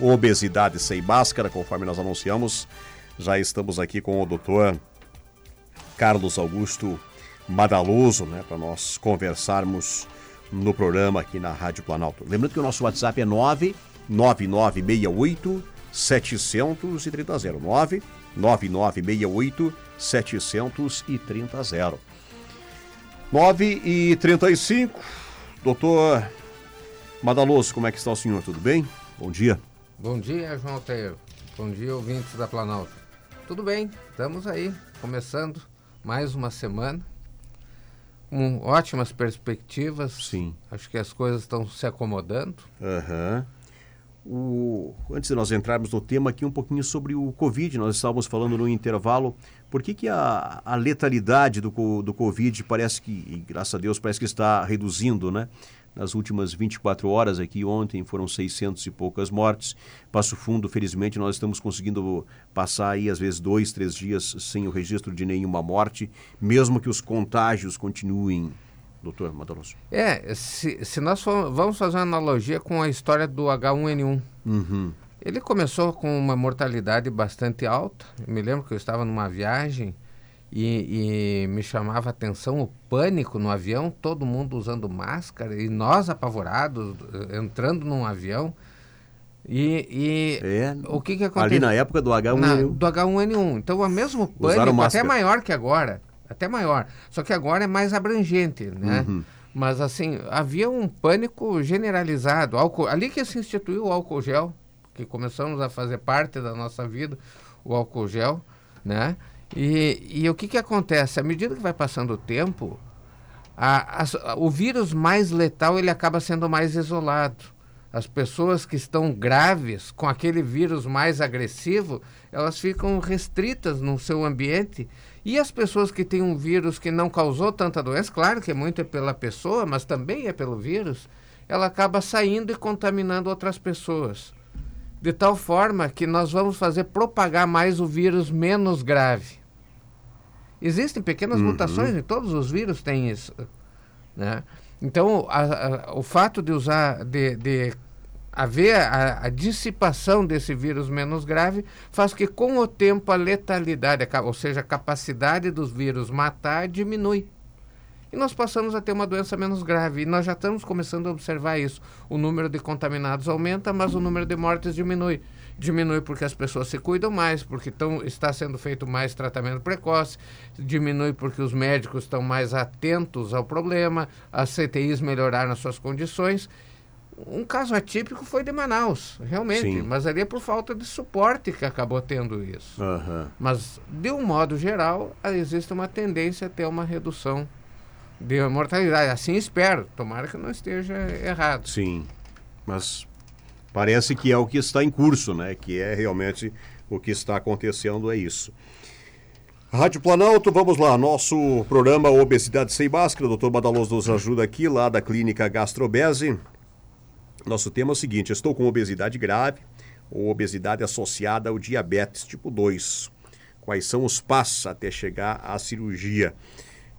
Obesidade Sem Máscara, conforme nós anunciamos. Já estamos aqui com o doutor Carlos Augusto Madaloso, né, para nós conversarmos no programa aqui na Rádio Planalto. Lembrando que o nosso WhatsApp é 99968 730 9 9968 730 9 e 35 Doutor Madaloso, como é que está o senhor? Tudo bem? Bom dia. Bom dia, João Alteiro. Bom dia, ouvintes da Planalto. Tudo bem, estamos aí, começando mais uma semana. Com ótimas perspectivas. Sim. Acho que as coisas estão se acomodando. Aham. Uhum. O, antes de nós entrarmos no tema aqui um pouquinho sobre o Covid, nós estávamos falando no intervalo, por que, que a, a letalidade do, do Covid parece que, graças a Deus, parece que está reduzindo, né? Nas últimas 24 horas aqui, ontem foram 600 e poucas mortes. Passo Fundo, felizmente, nós estamos conseguindo passar aí, às vezes, dois, três dias sem o registro de nenhuma morte, mesmo que os contágios continuem doutor Madaloso? É, se, se nós for, vamos fazer uma analogia com a história do H1N1. Uhum. Ele começou com uma mortalidade bastante alta. Eu me lembro que eu estava numa viagem e, e, me chamava a atenção o pânico no avião, todo mundo usando máscara e nós apavorados, entrando num avião. E, e é, o que, que aconteceu? Ali na época do H1N1. Na, do H1N1. Então, o mesmo pânico, até maior que agora até maior. Só que agora é mais abrangente, né? Uhum. Mas assim, havia um pânico generalizado. Álcool, ali que se instituiu o álcool gel, que começamos a fazer parte da nossa vida, o álcool gel, né? E, e o que, que acontece? À medida que vai passando o tempo, a, a, o vírus mais letal ele acaba sendo mais isolado. As pessoas que estão graves com aquele vírus mais agressivo, elas ficam restritas no seu ambiente e as pessoas que têm um vírus que não causou tanta doença, claro que é muito é pela pessoa, mas também é pelo vírus, ela acaba saindo e contaminando outras pessoas. De tal forma que nós vamos fazer propagar mais o vírus menos grave. Existem pequenas uhum. mutações em todos os vírus têm isso. Né? Então, a, a, o fato de usar, de, de haver a, a, dissipação desse vírus menos grave faz que com o tempo a letalidade, ou seja, a capacidade dos vírus matar diminui. E nós passamos a ter uma doença menos grave. E nós já estamos começando a observar isso. O número de contaminados aumenta, mas o número de mortes diminui. Diminui porque as pessoas se cuidam mais, porque tão, está sendo feito mais tratamento precoce, diminui porque os médicos estão mais atentos ao problema, as CTIs melhoraram as suas condições um caso atípico foi de Manaus, realmente, Sim. mas ali é por falta de suporte que acabou tendo isso. Uhum. Mas, de um modo geral, existe uma tendência a ter uma redução de mortalidade. Assim espero, tomara que não esteja errado. Sim, mas parece que é o que está em curso, né? Que é realmente o que está acontecendo, é isso. Rádio Planalto, vamos lá, nosso programa Obesidade Sem Máscara, o doutor Badaloso nos ajuda aqui, lá da Clínica Gastrobese. Nosso tema é o seguinte: estou com obesidade grave ou obesidade associada ao diabetes tipo 2. Quais são os passos até chegar à cirurgia?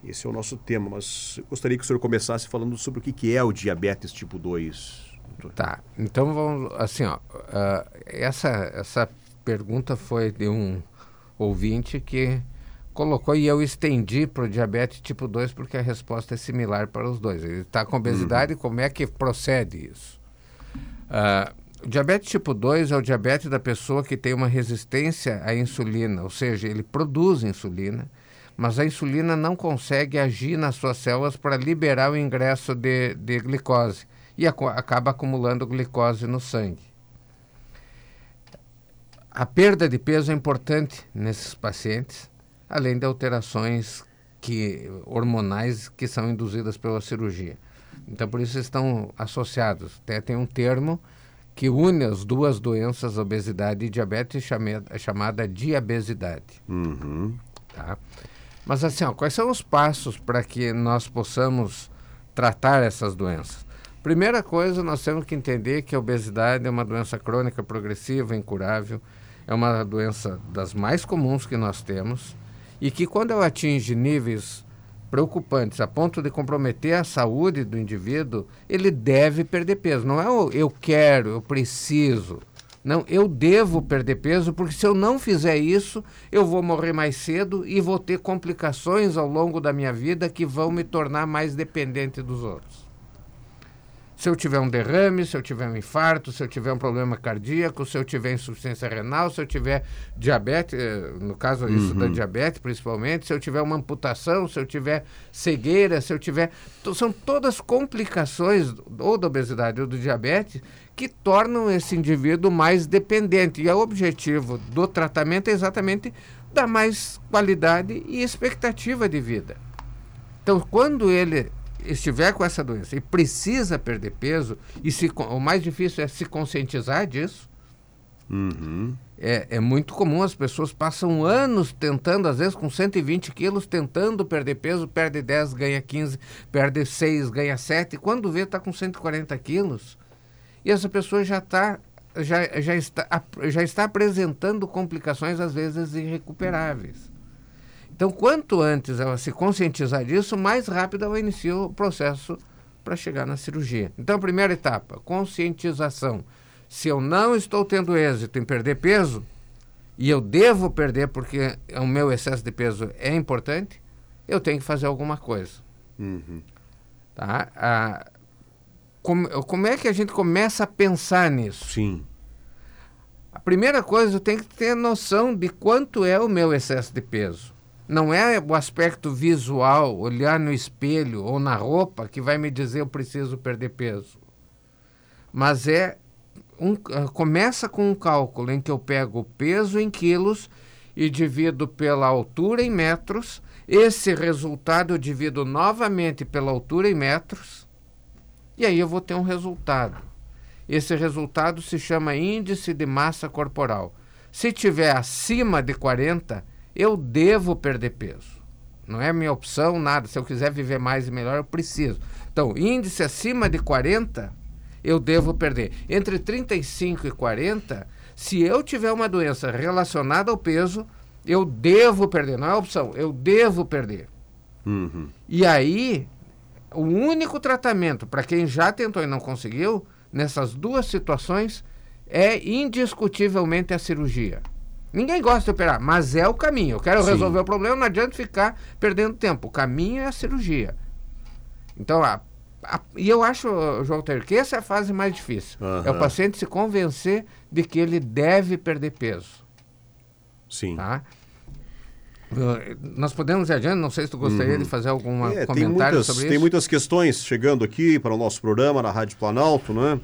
Esse é o nosso tema, mas gostaria que o senhor começasse falando sobre o que é o diabetes tipo 2. Tá, então vamos, assim, ó, uh, essa, essa pergunta foi de um ouvinte que colocou e eu estendi para o diabetes tipo 2 porque a resposta é similar para os dois. Ele está com obesidade, uhum. como é que procede isso? Uh, o diabetes tipo 2 é o diabetes da pessoa que tem uma resistência à insulina, ou seja, ele produz insulina, mas a insulina não consegue agir nas suas células para liberar o ingresso de, de glicose e ac acaba acumulando glicose no sangue. A perda de peso é importante nesses pacientes, além de alterações que, hormonais que são induzidas pela cirurgia. Então, por isso estão associados. Até tem um termo que une as duas doenças, obesidade e diabetes, chamada, chamada diabesidade. Uhum. Tá? Mas assim, ó, quais são os passos para que nós possamos tratar essas doenças? Primeira coisa, nós temos que entender que a obesidade é uma doença crônica, progressiva, incurável, é uma doença das mais comuns que nós temos e que quando ela atinge níveis preocupantes a ponto de comprometer a saúde do indivíduo, ele deve perder peso. Não é o eu quero, eu preciso. Não, eu devo perder peso, porque se eu não fizer isso, eu vou morrer mais cedo e vou ter complicações ao longo da minha vida que vão me tornar mais dependente dos outros se eu tiver um derrame, se eu tiver um infarto, se eu tiver um problema cardíaco, se eu tiver insuficiência renal, se eu tiver diabetes, eh, no caso isso uhum. da diabetes principalmente, se eu tiver uma amputação, se eu tiver cegueira, se eu tiver. São todas complicações ou da obesidade ou do diabetes que tornam esse indivíduo mais dependente. E o objetivo do tratamento é exatamente dar mais qualidade e expectativa de vida. Então, quando ele estiver com essa doença e precisa perder peso, e se, o mais difícil é se conscientizar disso. Uhum. É, é muito comum, as pessoas passam anos tentando, às vezes com 120 quilos, tentando perder peso, perde 10, ganha 15, perde 6, ganha 7, quando vê está com 140 quilos, e essa pessoa já, tá, já, já, está, já está apresentando complicações, às vezes, irrecuperáveis. Então, quanto antes ela se conscientizar disso, mais rápido ela inicia o processo para chegar na cirurgia. Então, primeira etapa, conscientização. Se eu não estou tendo êxito em perder peso, e eu devo perder porque o meu excesso de peso é importante, eu tenho que fazer alguma coisa. Uhum. Tá? Ah, como, como é que a gente começa a pensar nisso? Sim. A primeira coisa, eu tenho que ter noção de quanto é o meu excesso de peso. Não é o aspecto visual, olhar no espelho ou na roupa que vai me dizer eu preciso perder peso. Mas é um, ah, começa com um cálculo em que eu pego o peso em quilos e divido pela altura em metros. Esse resultado eu divido novamente pela altura em metros. E aí eu vou ter um resultado. Esse resultado se chama índice de massa corporal. Se tiver acima de 40, eu devo perder peso. Não é minha opção, nada. Se eu quiser viver mais e melhor, eu preciso. Então, índice acima de 40, eu devo perder. Entre 35 e 40, se eu tiver uma doença relacionada ao peso, eu devo perder. Não é opção, eu devo perder. Uhum. E aí, o único tratamento para quem já tentou e não conseguiu, nessas duas situações, é indiscutivelmente a cirurgia. Ninguém gosta de operar, mas é o caminho. Eu quero Sim. resolver o problema, não adianta ficar perdendo tempo. O caminho é a cirurgia. Então, a, a, e eu acho, João Ter, que essa é a fase mais difícil. Uhum. É o paciente se convencer de que ele deve perder peso. Sim. Tá? Nós podemos ir adiante, não sei se tu gostaria uhum. de fazer algum é, comentário muitas, sobre isso. Tem muitas questões chegando aqui para o nosso programa na Rádio Planalto, né?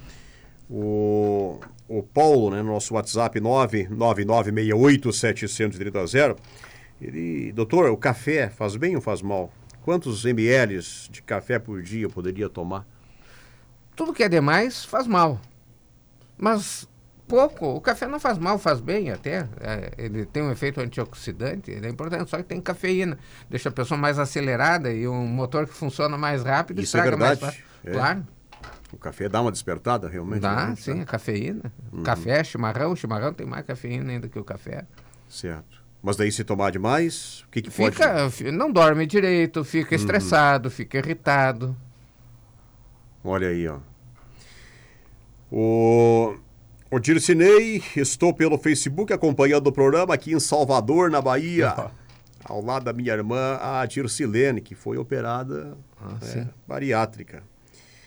O, o Paulo, né, no nosso WhatsApp 999687330. Ele, doutor, o café faz bem ou faz mal? Quantos ml de café por dia eu poderia tomar? Tudo que é demais faz mal. Mas pouco. O café não faz mal, faz bem até. É, ele tem um efeito antioxidante, ele é importante, só que tem cafeína. Deixa a pessoa mais acelerada e um motor que funciona mais rápido. Isso é verdade. Mais... É. Claro. O café dá uma despertada, realmente? Dá, né? sim, a cafeína. Uhum. Café, chimarrão, chimarrão tem mais cafeína ainda que o café. Certo. Mas daí se tomar demais, o que, que fica, pode... Não dorme direito, fica uhum. estressado, fica irritado. Olha aí, ó. O... O Dircinei, estou pelo Facebook acompanhando o programa aqui em Salvador, na Bahia. Uhum. Ao lado da minha irmã, a Dircilene, que foi operada ah, é, bariátrica.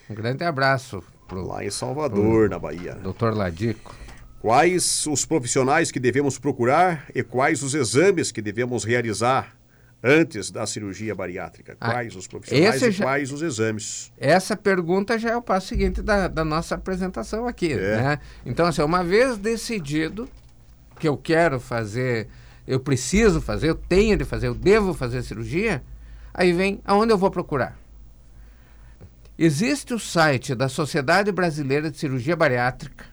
Um grande abraço. Pro, Lá em Salvador, na Bahia. Doutor Ladico. Quais os profissionais que devemos procurar e quais os exames que devemos realizar antes da cirurgia bariátrica? Ah, quais ah, os profissionais e já, quais os exames? Essa pergunta já é o passo seguinte da, da nossa apresentação aqui. É. Né? Então, assim, uma vez decidido que eu quero fazer, eu preciso fazer, eu tenho de fazer, eu devo fazer cirurgia, aí vem aonde eu vou procurar. Existe o site da Sociedade Brasileira de Cirurgia Bariátrica,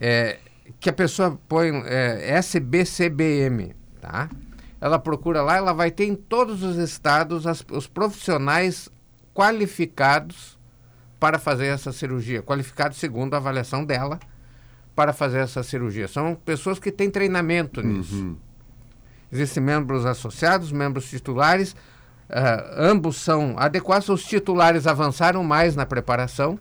é, que a pessoa põe é, SBCBM, tá? Ela procura lá, ela vai ter em todos os estados as, os profissionais qualificados para fazer essa cirurgia, qualificados segundo a avaliação dela para fazer essa cirurgia. São pessoas que têm treinamento nisso. Uhum. Existem membros associados, membros titulares, ambos são adequados, os titulares avançaram mais na preparação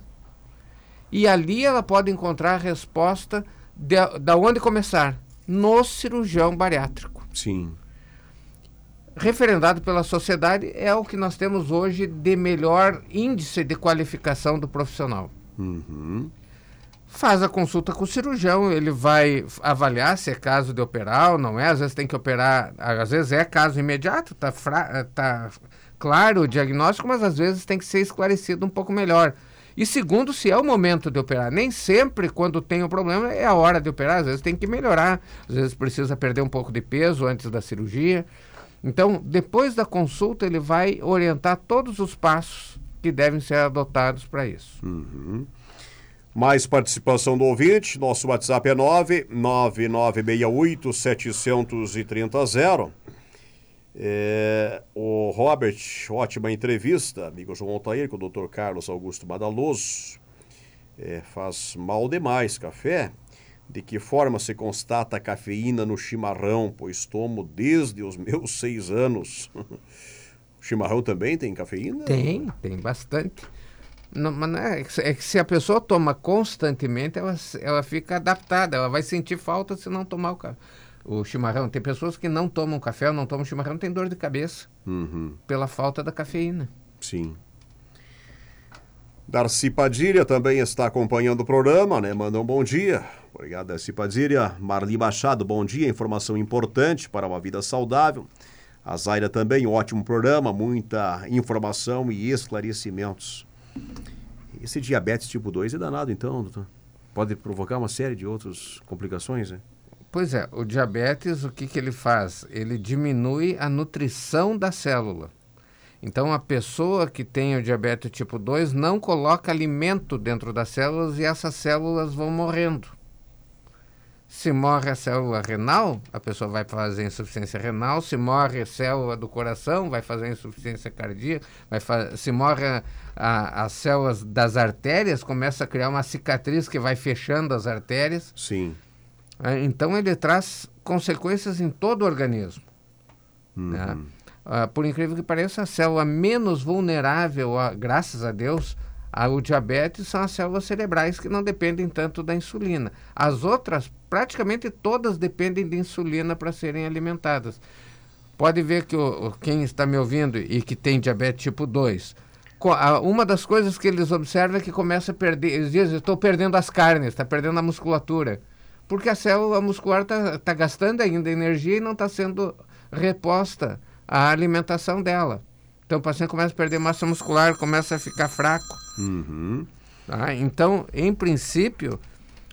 e ali ela pode encontrar a resposta de, da onde começar? No cirurgião bariátrico. Sim. Referendado pela sociedade, é o que nós temos hoje de melhor índice de qualificação do profissional. Uhum. Faz a consulta com o cirurgião, ele vai avaliar se é caso de operar ou não é. Às vezes tem que operar, às vezes é caso imediato, tá, fra, tá claro o diagnóstico, mas às vezes tem que ser esclarecido um pouco melhor. E segundo, se é o momento de operar. Nem sempre, quando tem o um problema, é a hora de operar. Às vezes tem que melhorar, às vezes precisa perder um pouco de peso antes da cirurgia. Então, depois da consulta, ele vai orientar todos os passos que devem ser adotados para isso. Uhum. Mais participação do ouvinte, nosso WhatsApp é 99968 730 é, o Robert, ótima entrevista, amigo João Altair, com o Dr. Carlos Augusto Badaloso. É, faz mal demais café. De que forma se constata a cafeína no chimarrão? Pois tomo desde os meus seis anos. o chimarrão também tem cafeína? Tem, tem bastante. Não, mas não é, é, que se a pessoa toma constantemente, ela, ela fica adaptada, ela vai sentir falta se não tomar o, o chimarrão. Tem pessoas que não tomam café ou não tomam chimarrão, tem dor de cabeça uhum. pela falta da cafeína. Sim. Darcy Padilha também está acompanhando o programa, né? Manda um bom dia. Obrigado, Darcy Padilha. Marli Machado, bom dia. Informação importante para uma vida saudável. A Zaira também, ótimo programa, muita informação e esclarecimentos. Esse diabetes tipo 2 é danado, então, doutor? Pode provocar uma série de outras complicações, né? Pois é, o diabetes, o que, que ele faz? Ele diminui a nutrição da célula. Então, a pessoa que tem o diabetes tipo 2 não coloca alimento dentro das células e essas células vão morrendo. Se morre a célula renal, a pessoa vai fazer insuficiência renal. Se morre a célula do coração, vai fazer insuficiência cardíaca. Vai se morre a, a, as células das artérias, começa a criar uma cicatriz que vai fechando as artérias. Sim. É, então ele traz consequências em todo o organismo. Uhum. Né? Ah, por incrível que pareça, a célula menos vulnerável, a, graças a Deus, o diabetes são as células cerebrais que não dependem tanto da insulina. As outras, praticamente todas dependem de insulina para serem alimentadas. Pode ver que o, quem está me ouvindo e que tem diabetes tipo 2, uma das coisas que eles observam é que começa a perder, eles dizem, estou perdendo as carnes, está perdendo a musculatura. Porque a célula muscular está tá gastando ainda energia e não está sendo reposta a alimentação dela. Então o paciente começa a perder massa muscular, começa a ficar fraco. Uhum. Tá? Então, em princípio,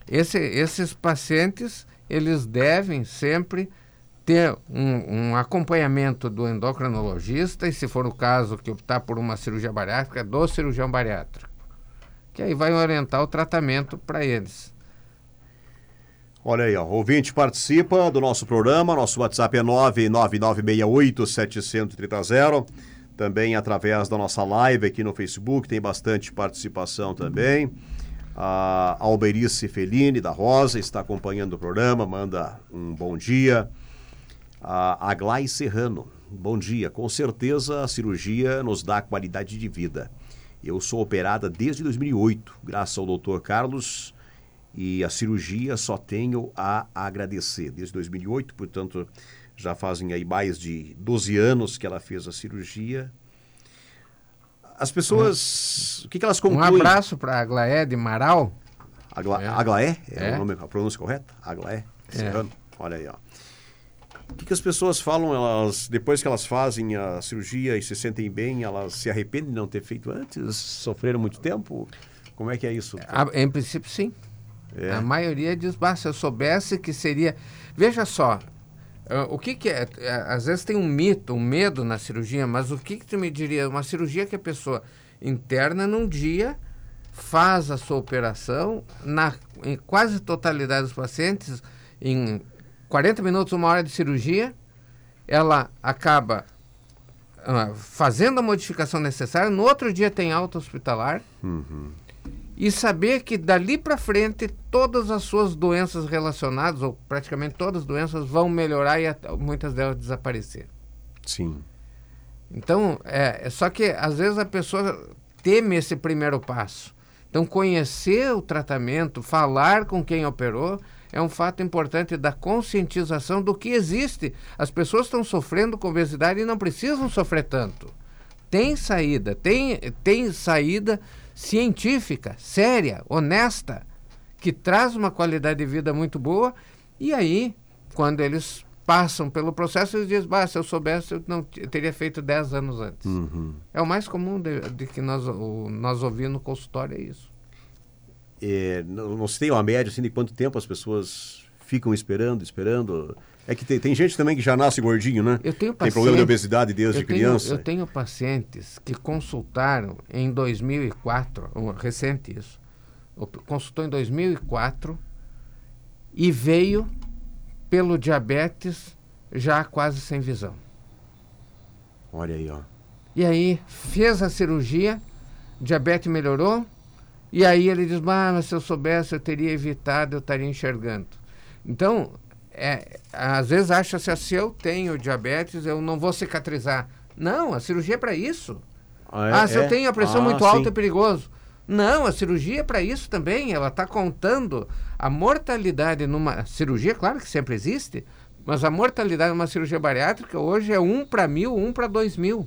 esse, esses pacientes eles devem sempre ter um, um, acompanhamento do endocrinologista e, se for o caso que optar por uma cirurgia bariátrica, do cirurgião bariátrico, que aí vai orientar o tratamento para eles. Olha aí, ó, ouvinte participa do nosso programa, nosso WhatsApp é 99968 730 também através da nossa live aqui no Facebook, tem bastante participação também. A Alberice Felini, da Rosa, está acompanhando o programa, manda um bom dia. A Aglai Serrano, bom dia. Com certeza a cirurgia nos dá qualidade de vida. Eu sou operada desde 2008, graças ao doutor Carlos, e a cirurgia só tenho a agradecer. Desde 2008, portanto, já fazem aí mais de 12 anos que ela fez a cirurgia. As pessoas, o que, que elas concluem? Um abraço para a Aglaé de Marau. Agla, é. Aglaé? É, é. O nome, a pronúncia correta? Aglaé? É. Olha aí, ó. O que, que as pessoas falam, elas, depois que elas fazem a cirurgia e se sentem bem, elas se arrependem de não ter feito antes? Sofreram muito tempo? Como é que é isso? A, em princípio, sim. É. A maioria diz, bah, se eu soubesse que seria... Veja só, o que, que é, é? Às vezes tem um mito, um medo na cirurgia, mas o que, que tu me diria? Uma cirurgia que a pessoa interna num dia, faz a sua operação, na em quase totalidade dos pacientes, em 40 minutos, uma hora de cirurgia, ela acaba uh, fazendo a modificação necessária, no outro dia tem alta hospitalar. Uhum e saber que dali para frente todas as suas doenças relacionadas, ou praticamente todas as doenças, vão melhorar e muitas delas desaparecer. Sim. Então, é, é, só que às vezes a pessoa teme esse primeiro passo. Então, conhecer o tratamento, falar com quem operou, é um fato importante da conscientização do que existe. As pessoas estão sofrendo com obesidade e não precisam sofrer tanto. Tem saída, tem, tem saída científica, séria, honesta, que traz uma qualidade de vida muito boa. E aí, quando eles passam pelo processo, eles dizem, bah, se eu soubesse, eu não eu teria feito 10 anos antes. Uhum. É o mais comum de, de que nós, o, nós ouvimos no consultório, é isso. É, não, não se tem uma média assim, de quanto tempo as pessoas ficam esperando, esperando. É que tem, tem gente também que já nasce gordinho, né? Eu tenho tem problema de obesidade desde eu tenho, criança. Eu tenho pacientes que consultaram em 2004, um, recente isso, consultou em 2004 e veio pelo diabetes já quase sem visão. Olha aí, ó. E aí fez a cirurgia, diabetes melhorou, e aí ele diz, ah, mas se eu soubesse eu teria evitado, eu estaria enxergando. Então, é, às vezes acha-se assim, se eu tenho diabetes, eu não vou cicatrizar. Não, a cirurgia é para isso. Ah, é, ah, se é? eu tenho a pressão ah, muito alta, sim. é perigoso. Não, a cirurgia é para isso também. Ela está contando a mortalidade numa cirurgia, claro que sempre existe, mas a mortalidade numa cirurgia bariátrica hoje é 1 para mil, 1 para 2 mil.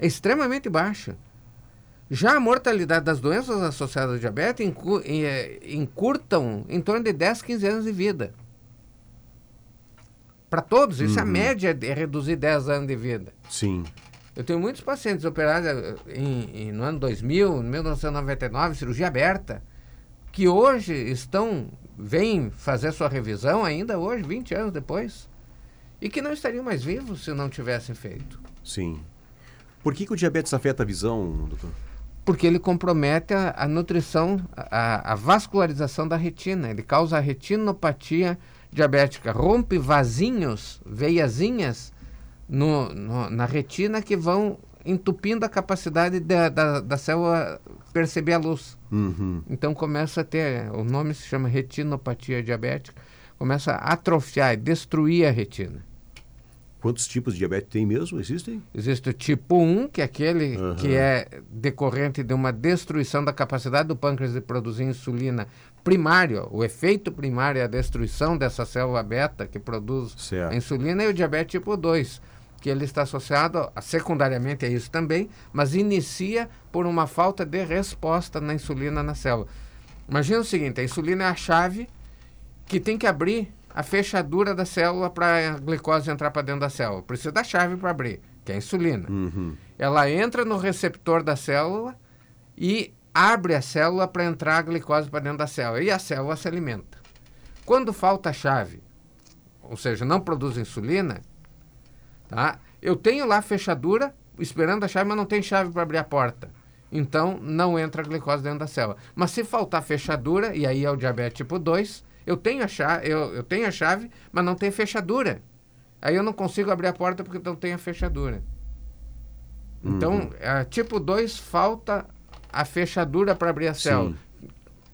É extremamente baixa. Já a mortalidade das doenças associadas ao diabetes eh, encurtam em torno de 10, 15 anos de vida. Para todos, isso é uhum. a média é reduzir 10 anos de vida. Sim. Eu tenho muitos pacientes operados eh, em, em, no ano 2000, 1999, cirurgia aberta, que hoje estão, vêm fazer sua revisão ainda hoje, 20 anos depois, e que não estariam mais vivos se não tivessem feito. Sim. Por que, que o diabetes afeta a visão, doutor? Porque ele compromete a, a nutrição, a, a, vascularização da retina. Ele causa a retinopatia diabética, rompe vasinhos, veiazinhas no, no, na retina que vão entupindo a capacidade da, da, da célula perceber a luz. Uhum. Então começa a ter, o nome se chama retinopatia diabética, começa a atrofiar, destruir a retina. Quantos tipos de diabetes tem mesmo? Existem? Existe o tipo 1, que é aquele uhum. que é decorrente de uma destruição da capacidade do pâncreas de produzir insulina primário. O efeito primário é a destruição dessa célula beta que produz certo. a insulina. E o diabetes tipo 2, que ele está associado a, secundariamente a isso também, mas inicia por uma falta de resposta na insulina na célula. Imagina o seguinte, a insulina é a chave que tem que abrir a fechadura da célula para a glicose entrar para dentro da célula. Precisa da chave para abrir, que é a insulina. Uhum. Ela entra no receptor da célula e abre a célula para entrar a glicose para dentro da célula. E a célula se alimenta. Quando falta a chave, ou seja, não produz insulina, tá? eu tenho lá a fechadura esperando a chave, mas não tem chave para abrir a porta. Então, não entra a glicose dentro da célula. Mas se faltar fechadura, e aí é o diabetes tipo 2, eu tenho a chave, eu, eu tenho a chave, mas não tem fechadura. Aí eu não consigo abrir a porta porque não tem a fechadura. Então, uhum. é, tipo 2, falta a fechadura para abrir a célula, Sim.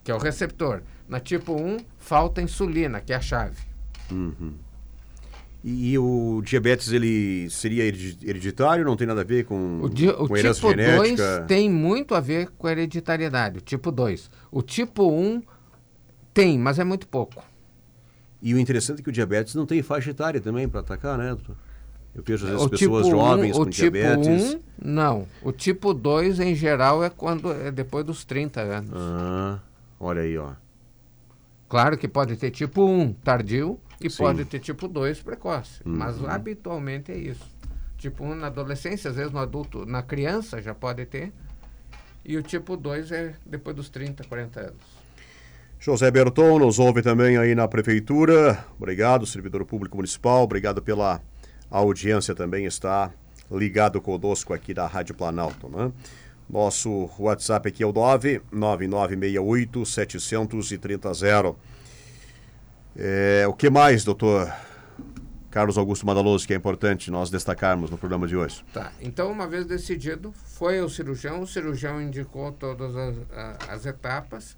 que é o receptor. Na tipo 1, um, falta insulina, que é a chave. Uhum. E, o diabetes, ele seria hereditário? Não tem nada a ver com, o, di, o tipo 2 tem muito a ver com a hereditariedade, o tipo 2. O tipo 1... Um, tem, mas é muito pouco. E o interessante é que o diabetes não tem faixa etária também para atacar, né, doutor? Eu vejo às vezes o pessoas tipo jovens um, com tipo diabetes. Um, não. O tipo 2, em geral, é quando é depois dos 30 anos. Ah, olha aí, ó. Claro que pode ter tipo 1 tardio e Sim. pode ter tipo 2 precoce. Uhum. Mas habitualmente é isso. Tipo 1 na adolescência, às vezes no adulto, na criança já pode ter. E o tipo 2 é depois dos 30, 40 anos. José Berton nos ouve também aí na prefeitura. Obrigado, servidor público municipal. Obrigado pela audiência também está ligado conosco aqui da Rádio Planalto, né? Nosso WhatsApp aqui é o 99968 730. É, o que mais, doutor Carlos Augusto Madaloso, que é importante nós destacarmos no programa de hoje? Tá, então uma vez decidido, foi o cirurgião, o cirurgião indicou todas as, as etapas,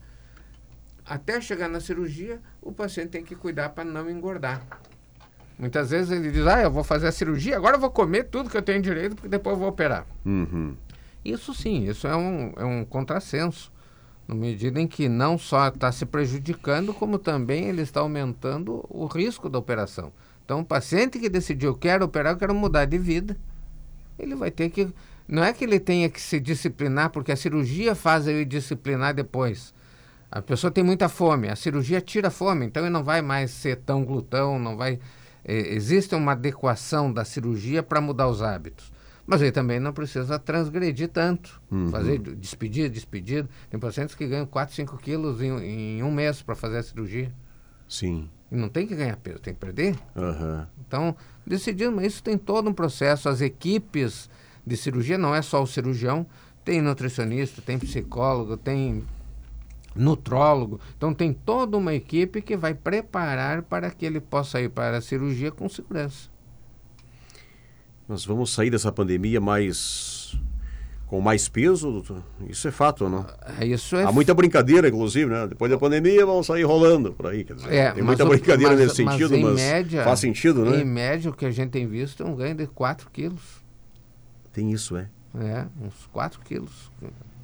até chegar na cirurgia, o paciente tem que cuidar para não engordar. Muitas vezes ele diz, ah, eu vou fazer a cirurgia, agora eu vou comer tudo que eu tenho direito, porque depois eu vou operar. Uhum. Isso sim, isso é um, é um contrassenso. Na medida em que não só está se prejudicando, como também ele está aumentando o risco da operação. Então, o paciente que decidiu, quero operar, eu quero mudar de vida, ele vai ter que. Não é que ele tenha que se disciplinar, porque a cirurgia faz ele disciplinar depois. A pessoa tem muita fome, a cirurgia tira a fome, então ele não vai mais ser tão glutão, não vai. É, existe uma adequação da cirurgia para mudar os hábitos. Mas ele também não precisa transgredir tanto. Uhum. Fazer despedida, despedida. Tem pacientes que ganham 4, 5 quilos em, em um mês para fazer a cirurgia. Sim. E não tem que ganhar peso, tem que perder. Uhum. Então, decidimos, isso tem todo um processo. As equipes de cirurgia não é só o cirurgião, tem nutricionista, tem psicólogo, tem nutrólogo. Então tem toda uma equipe que vai preparar para que ele possa ir para a cirurgia com segurança. Nós vamos sair dessa pandemia mais com mais peso, isso é fato, não? É, isso é Há muita brincadeira, inclusive, né? Depois da pandemia vão sair rolando por aí, quer dizer, é, tem muita brincadeira mas, nesse sentido, mas, média, faz sentido, né? Em média, o que a gente tem visto é um ganho de 4 quilos. Tem isso, é? É, uns 4 quilos,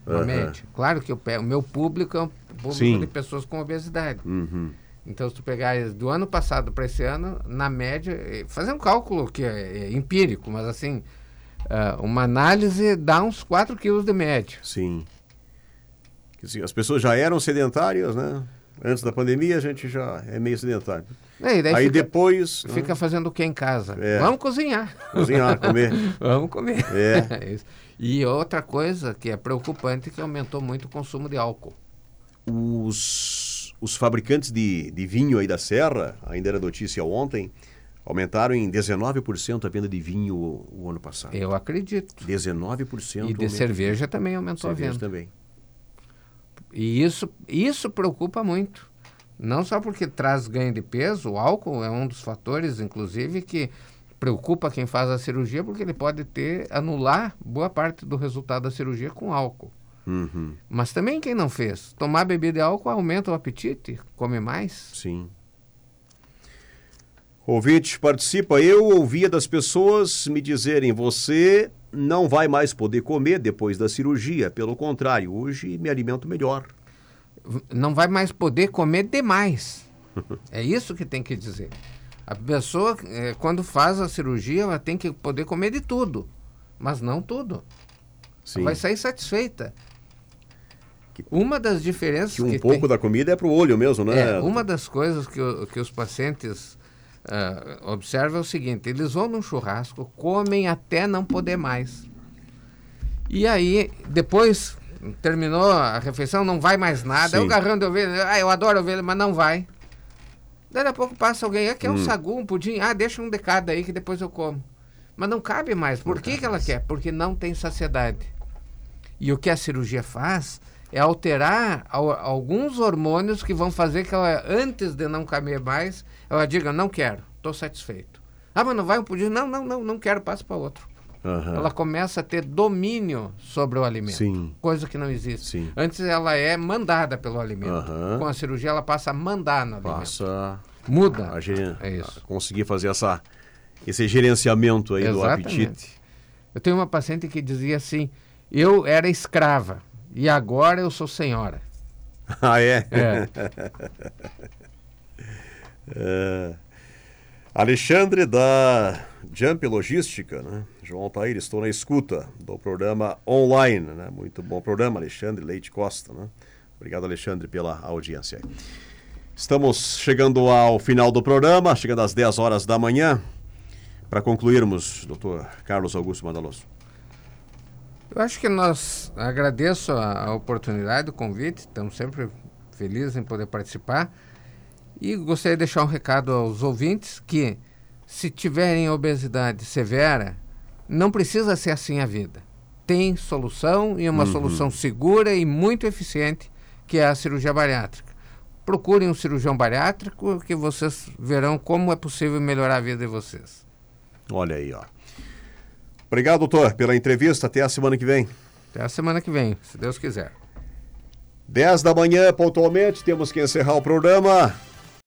na média. Claro que eu pego, o meu público é um público Sim. de pessoas com obesidade. Uhum. Então, se tu pegar do ano passado para esse ano, na média, fazer um cálculo que é, é empírico, mas assim, uh, uma análise dá uns 4 quilos de média. Sim. As pessoas já eram sedentárias, né? Antes da pandemia a gente já é meio sedentário. É, Aí fica, depois. Fica né? fazendo o que em casa? É. Vamos cozinhar. Cozinhar, comer. Vamos comer. É. e outra coisa que é preocupante é que aumentou muito o consumo de álcool. Os, os fabricantes de, de vinho aí da Serra, ainda era notícia ontem, aumentaram em 19% a venda de vinho o, o, ano passado. Eu acredito. 19%. E de cerveja também aumentou cerveja a venda. também. E isso, isso preocupa muito. Não só porque traz ganho de peso, o álcool é um dos fatores, inclusive, que preocupa quem faz a cirurgia, porque ele pode ter, anular boa parte do resultado da cirurgia com álcool. Uhum. Mas também quem não fez, tomar bebida de álcool aumenta o apetite, come mais. Sim. Ouvinte, participa. Eu ouvia das pessoas me dizerem: você não vai mais poder comer depois da cirurgia. Pelo contrário, hoje me alimento melhor. Não vai mais poder comer demais. é isso que tem que dizer. A pessoa, é, quando faz a cirurgia, ela tem que poder comer de tudo, mas não tudo. Sim. Vai sair satisfeita. Uma das diferenças que um que pouco tem, da comida é para o olho mesmo, né? É, uma das coisas que, que os pacientes uh, observam é o seguinte: eles vão num churrasco, comem até não poder mais. E aí, depois, terminou a refeição, não vai mais nada. É o garrão de ovelha, ah, eu adoro ovelha, mas não vai. Daí a pouco passa alguém, ah, quer hum. um sagu, um pudim? Ah, deixa um de cada aí que depois eu como. Mas não cabe mais. Por não que, que ela quer? Porque não tem saciedade. E o que a cirurgia faz é alterar alguns hormônios que vão fazer que ela, antes de não comer mais, ela diga, não quero, estou satisfeito. Ah, mas não vai um pudim? Não, não, não, não quero, passa para outro. Uhum. Ela começa a ter domínio sobre o alimento, Sim. coisa que não existe. Sim. Antes ela é mandada pelo alimento. Uhum. Com a cirurgia ela passa a mandar no passa alimento. Muda. A, a, é isso. Conseguir fazer essa, esse gerenciamento aí Exatamente. do apetite. Eu tenho uma paciente que dizia assim, eu era escrava e agora eu sou senhora. Ah, é? É. é. Alexandre da Jump Logística, né? João Altair, estou na escuta do programa online, né? Muito bom programa, Alexandre Leite Costa, né? Obrigado, Alexandre, pela audiência. Estamos chegando ao final do programa, chegando às 10 horas da manhã. Para concluirmos, doutor Carlos Augusto Mandaloso. Eu acho que nós agradeço a, a oportunidade, o convite, estamos sempre felizes em poder participar. E gostaria de deixar um recado aos ouvintes que, se tiverem obesidade severa, não precisa ser assim a vida. Tem solução e uma uhum. solução segura e muito eficiente, que é a cirurgia bariátrica. Procurem um cirurgião bariátrico que vocês verão como é possível melhorar a vida de vocês. Olha aí, ó. Obrigado, doutor, pela entrevista. Até a semana que vem. Até a semana que vem, se Deus quiser. 10 da manhã, pontualmente, temos que encerrar o programa.